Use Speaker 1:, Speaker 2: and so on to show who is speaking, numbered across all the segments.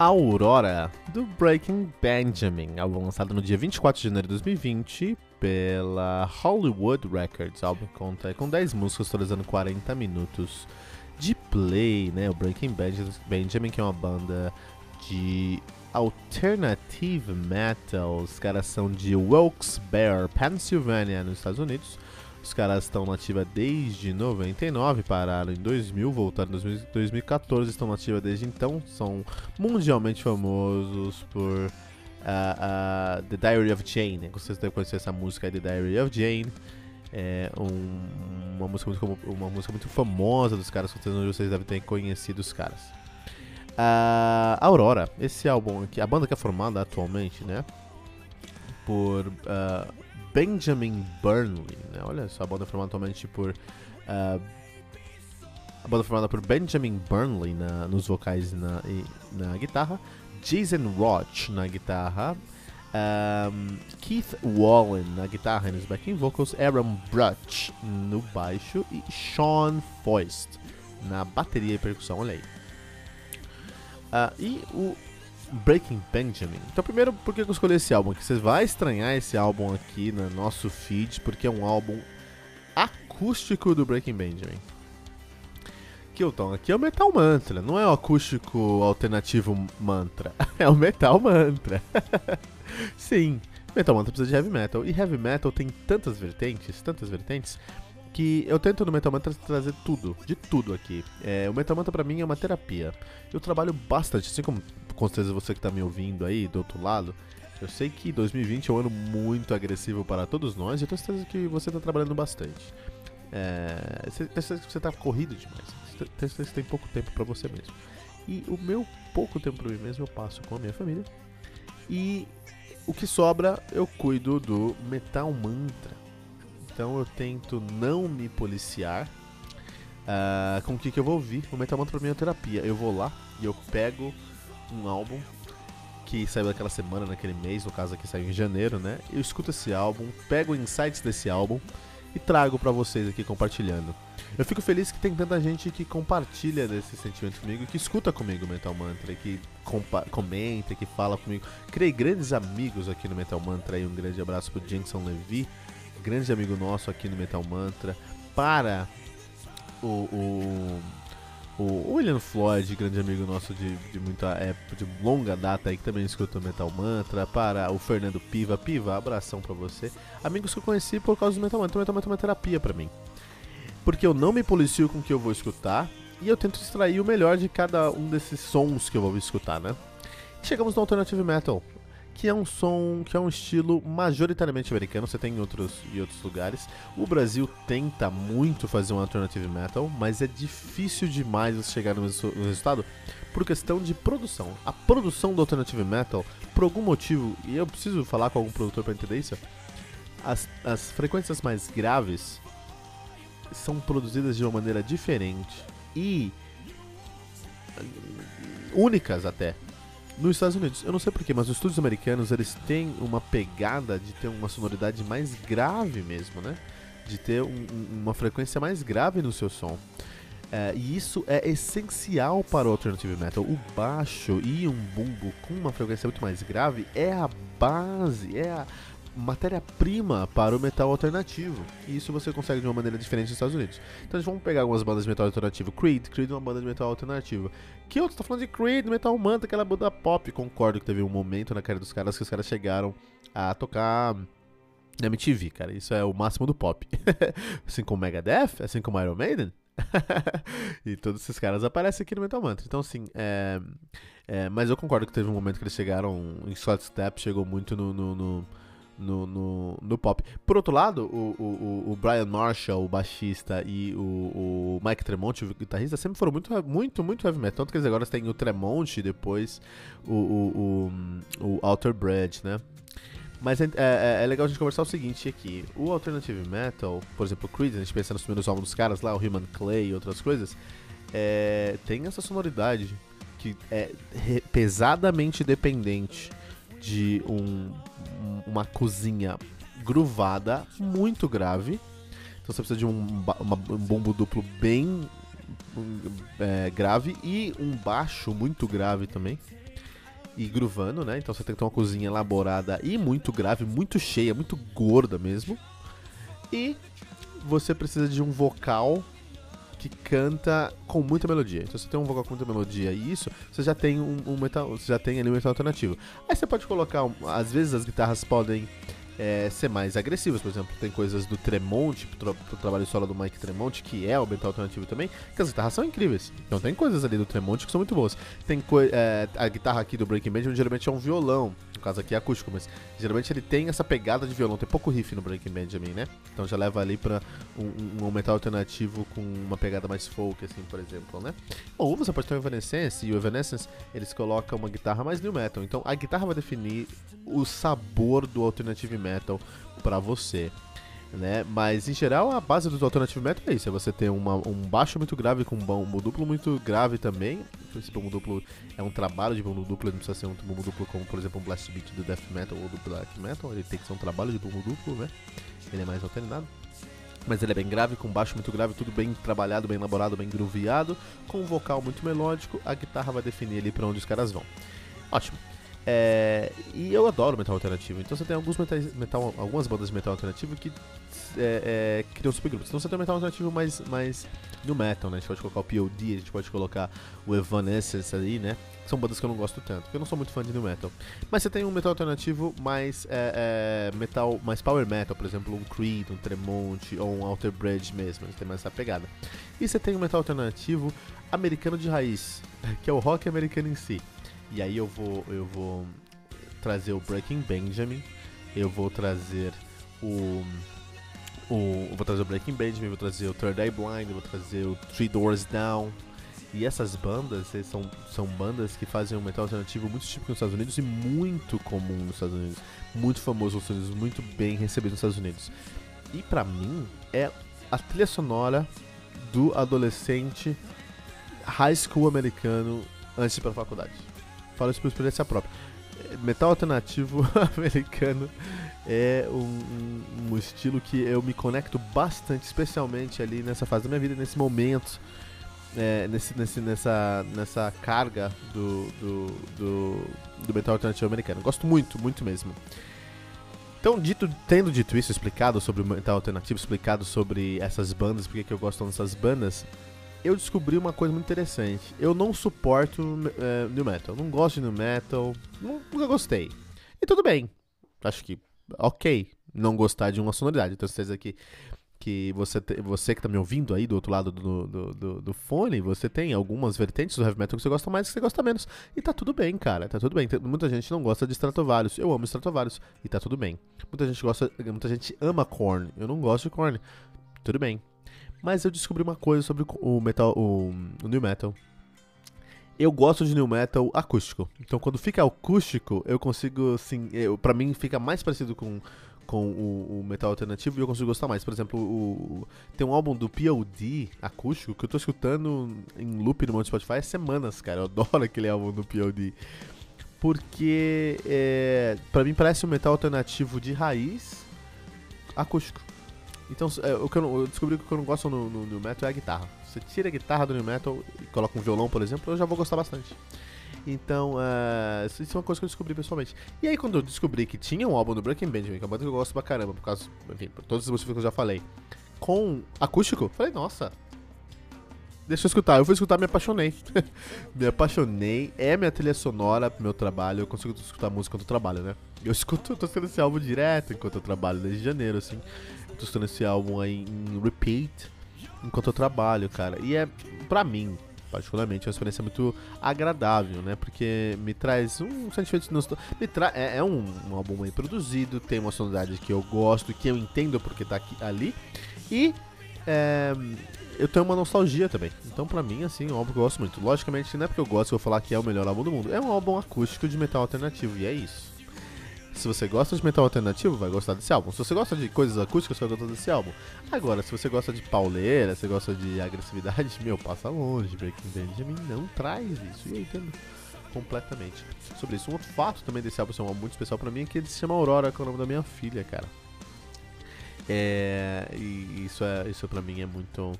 Speaker 1: Aurora, do Breaking Benjamin, álbum lançado no dia 24 de janeiro de 2020 pela Hollywood Records. O álbum conta com 10 músicas, totalizando 40 minutos de play, né? O Breaking Benjamin, que é uma banda de alternative metal. Os caras são de Wilkes-Barre, Pennsylvania, nos Estados Unidos. Os caras estão nativa desde 99, pararam em 2000, voltaram em 2014, estão nativa desde então. São mundialmente famosos por uh, uh, The Diary of Jane. Né? Vocês devem conhecer essa música, The Diary of Jane. É um, uma, música muito, uma música muito famosa dos caras, vocês devem ter conhecido os caras. Uh, Aurora, esse álbum aqui, a banda que é formada atualmente, né? Por uh, Benjamin Burnley, né? Olha só, a banda formada atualmente por. Uh, a banda formada por Benjamin Burnley na, nos vocais na, e na guitarra, Jason Roach na guitarra, um, Keith Wallen na guitarra e nos backing vocals, Aaron Brutch no baixo e Sean Foist na bateria e percussão. Olha aí. Uh, e o Breaking Benjamin. Então, primeiro, por que eu escolhi esse álbum aqui? Você vai estranhar esse álbum aqui no nosso feed, porque é um álbum acústico do Breaking Benjamin. Kilton, aqui é o Metal Mantra, não é o acústico alternativo mantra, é o Metal Mantra. Sim, Metal Mantra precisa de heavy metal, e heavy metal tem tantas vertentes, tantas vertentes, que eu tento no Metal Mantra trazer tudo, de tudo aqui. É, o Metal Mantra pra mim é uma terapia. Eu trabalho bastante, assim como com certeza você que está me ouvindo aí do outro lado, eu sei que 2020 é um ano muito agressivo para todos nós e eu tenho certeza que você está trabalhando bastante. É, tenho certeza que você está corrido demais. Tenho certeza que tem pouco tempo para você mesmo. E o meu pouco tempo para mim mesmo eu passo com a minha família. E o que sobra eu cuido do Metal Mantra. Então eu tento não me policiar. Uh, com o que, que eu vou ouvir? O Metal Mantra para mim é terapia. Eu vou lá e eu pego um álbum que saiu naquela semana, naquele mês, no caso aqui saiu em janeiro, né? Eu escuto esse álbum, pego insights desse álbum e trago para vocês aqui compartilhando. Eu fico feliz que tem tanta gente que compartilha desse sentimento comigo, que escuta comigo o Metal Mantra, que comenta, que fala comigo. Criei grandes amigos aqui no Metal Mantra e um grande abraço pro Jenson Levi, grande amigo nosso aqui no Metal Mantra. Para o, o o William Floyd, grande amigo nosso de, de muita época, de longa data aí, que também escuta o Metal Mantra, para o Fernando Piva, Piva, abração para você. Amigos que eu conheci por causa do Metal Mantra, o Metal Mantra é uma terapia para mim. Porque eu não me policio com o que eu vou escutar e eu tento extrair o melhor de cada um desses sons que eu vou escutar, né? Chegamos no Alternative Metal, que é um som, que é um estilo majoritariamente americano, você tem em outros, em outros lugares. O Brasil tenta muito fazer um alternative metal, mas é difícil demais chegar no, no resultado por questão de produção. A produção do alternative metal, por algum motivo, e eu preciso falar com algum produtor para entender isso, as, as frequências mais graves são produzidas de uma maneira diferente e únicas até nos Estados Unidos. Eu não sei porquê, mas os estúdios americanos eles têm uma pegada de ter uma sonoridade mais grave mesmo, né? De ter um, uma frequência mais grave no seu som. É, e isso é essencial para o alternative metal. O baixo e um bumbo com uma frequência muito mais grave é a base, é a, matéria-prima para o metal alternativo. E isso você consegue de uma maneira diferente nos Estados Unidos. Então vamos pegar algumas bandas de metal alternativo. Creed, Creed é uma banda de metal alternativo. Que outro tá falando de Creed, Metal Manta, aquela banda pop. Concordo que teve um momento na carreira dos caras que os caras chegaram a tocar na MTV, cara. Isso é o máximo do pop. assim como Megadeth, assim como Iron Maiden, e todos esses caras aparecem aqui no Metal Mantra. Então, assim, é, é, mas eu concordo que teve um momento que eles chegaram em Short Step, chegou muito no, no, no no, no, no, pop. Por outro lado, o, o, o Brian Marshall, o baixista, e o, o Mike Tremonti, o guitarrista, sempre foram muito, muito, muito heavy metal. Tanto que eles agora têm o Tremonti e depois o, o, o, o Alter Bridge, né? Mas é, é, é, legal a gente conversar o seguinte aqui. O Alternative Metal, por exemplo, o Creed, a gente pensa nos primeiros álbuns dos caras lá, o Human Clay e outras coisas, é, tem essa sonoridade que é pesadamente dependente de um, uma cozinha gruvada muito grave. Então você precisa de um, uma, um bombo duplo bem é, grave e um baixo muito grave também e gruvando, né? Então você tem que ter uma cozinha elaborada e muito grave, muito cheia, muito gorda mesmo. E você precisa de um vocal que canta com muita melodia. Então você tem um vocal com muita melodia e isso, você já tem um, um metal, você já tem ali um metal alternativo. Aí você pode colocar, às vezes as guitarras podem é, ser mais agressivas. Por exemplo, tem coisas do Tremonte, pro, pro trabalho solo do Mike Tremonte, que é o metal alternativo também, que as guitarras são incríveis. Então tem coisas ali do Tremonte que são muito boas. Tem é, a guitarra aqui do Breaking Benjamin geralmente é um violão, no caso aqui é acústico, mas geralmente ele tem essa pegada de violão, tem pouco riff no Breaking Benjamin, né? Então já leva ali pra um, um, metal alternativo com uma pegada mais folk, assim, por exemplo, né? Ou você pode ter o Evanescence, e o Evanescence eles colocam uma guitarra mais new metal, então a guitarra vai definir o sabor do alternative metal para você né? Mas em geral a base do alternative metal é isso, é você ter uma, um baixo muito grave com um bumbo duplo muito grave também. Esse bumbo duplo é um trabalho de bumbo duplo, ele não precisa ser um bumbo duplo como por exemplo um blast beat do death metal ou do black metal, ele tem que ser um trabalho de bumbo duplo, né? Ele é mais alternado. Mas ele é bem grave, com baixo muito grave, tudo bem trabalhado, bem elaborado, bem grooveado, com um vocal muito melódico, a guitarra vai definir ali para onde os caras vão. Ótimo. É, e eu adoro metal alternativo. Então você tem alguns metais, metal, algumas bandas de metal alternativo que é, é, criam supergrupos. Então você tem metal alternativo mais, mais no metal, né? A gente pode colocar o POD, a gente pode colocar o Evanescence ali, né? São bandas que eu não gosto tanto, porque eu não sou muito fã de new metal. Mas você tem um metal alternativo mais é, é, metal, mais power metal, por exemplo, um Creed, um Tremonti ou um Alter Bridge mesmo, eles têm mais essa pegada. E você tem um metal alternativo americano de raiz, que é o rock americano em si. E aí eu vou, eu vou trazer o Breaking Benjamin, eu vou trazer o, o vou trazer o Breaking Benjamin, vou trazer o Third Eye Blind, vou trazer o Three Doors Down. E essas bandas são, são bandas que fazem um metal alternativo muito típico nos Estados Unidos e muito comum nos Estados Unidos. Muito famoso nos Estados Unidos, muito bem recebido nos Estados Unidos. E para mim é a trilha sonora do adolescente high school americano antes de ir pra faculdade falo isso por experiência própria. Metal alternativo americano é um, um, estilo que eu me conecto bastante, especialmente ali nessa fase da minha vida, nesse momento, é, nesse, nesse, nessa, nessa carga do, do, do, do metal alternativo americano. Gosto muito, muito mesmo. Então, dito, tendo dito isso, explicado sobre o metal alternativo, explicado sobre essas bandas, porque que eu gosto dessas bandas, eu descobri uma coisa muito interessante. Eu não suporto uh, new metal. Não gosto de new metal. Nunca gostei. E tudo bem. Acho que ok não gostar de uma sonoridade. Então, certeza que, que você, te, você que tá me ouvindo aí do outro lado do, do, do, do, fone, você tem algumas vertentes do heavy metal que você gosta mais e que você gosta menos. E tá tudo bem, cara. Tá tudo bem. Tem, muita gente não gosta de Stratovarius. Eu amo Stratovarius. E tá tudo bem. Muita gente gosta. Muita gente ama Korn. Eu não gosto de Korn. Tudo bem. Mas eu descobri uma coisa sobre o metal, o, o new metal. Eu gosto de new metal acústico. Então quando fica acústico, eu consigo assim, eu, para mim fica mais parecido com com o, o, metal alternativo e eu consigo gostar mais. Por exemplo, o, tem um álbum do POD acústico que eu tô escutando em loop no meu Spotify há semanas, cara. Eu adoro aquele álbum do POD. Porque é, para mim parece um metal alternativo de raiz acústico. Então, é, o que eu, eu, descobri que o que eu não gosto no, no, no, metal é a guitarra. Você tira a guitarra do new metal e coloca um violão, por exemplo, eu já vou gostar bastante. Então, uh, isso é uma coisa que eu descobri pessoalmente. E aí, quando eu descobri que tinha um álbum do Breaking Benjamin, que é uma banda que eu gosto pra caramba, por causa, enfim, por todos os motivos que eu já falei, com acústico, falei, nossa, deixa eu escutar. Eu fui escutar me apaixonei. me apaixonei. É minha trilha sonora pro meu trabalho. Eu consigo escutar música enquanto eu trabalho, né? Eu escuto, tô escutando esse álbum direto enquanto eu trabalho, desde janeiro, assim tô escutando esse álbum aí em repeat. enquanto eu trabalho, cara. E é, pra mim, particularmente, é uma experiência muito agradável, né? Porque me traz um sentimento de nostalgia. Tra... É, é um, um, álbum bem produzido, tem uma sonoridade que eu gosto, que eu entendo porque tá aqui, ali. E é, eu tenho uma nostalgia também. Então, pra mim, assim, álbum que eu gosto muito. Logicamente, não é porque eu gosto que eu vou falar que é o melhor álbum do mundo. É um álbum acústico de metal alternativo, e é isso. Se você gosta de metal alternativo, vai gostar desse álbum. Se você gosta de coisas acústicas, você vai gostar desse álbum. Agora, se você gosta de pauleira, se você gosta de agressividade, meu, passa longe. Breaking Benjamin não traz isso. E eu entendo completamente sobre isso. Um outro fato também desse álbum ser um álbum muito especial pra mim é que ele se chama Aurora, que é o nome da minha filha, cara. É, e isso, é, isso pra mim é muito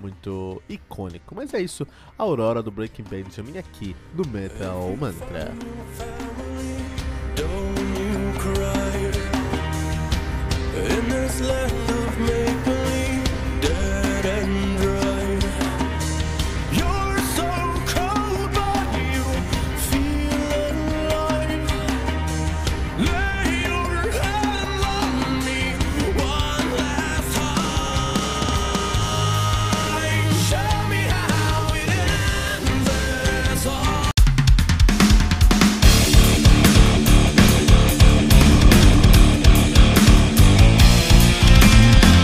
Speaker 1: muito icônico. Mas é isso, a Aurora do Breaking Benjamin aqui no Metal Mantra. In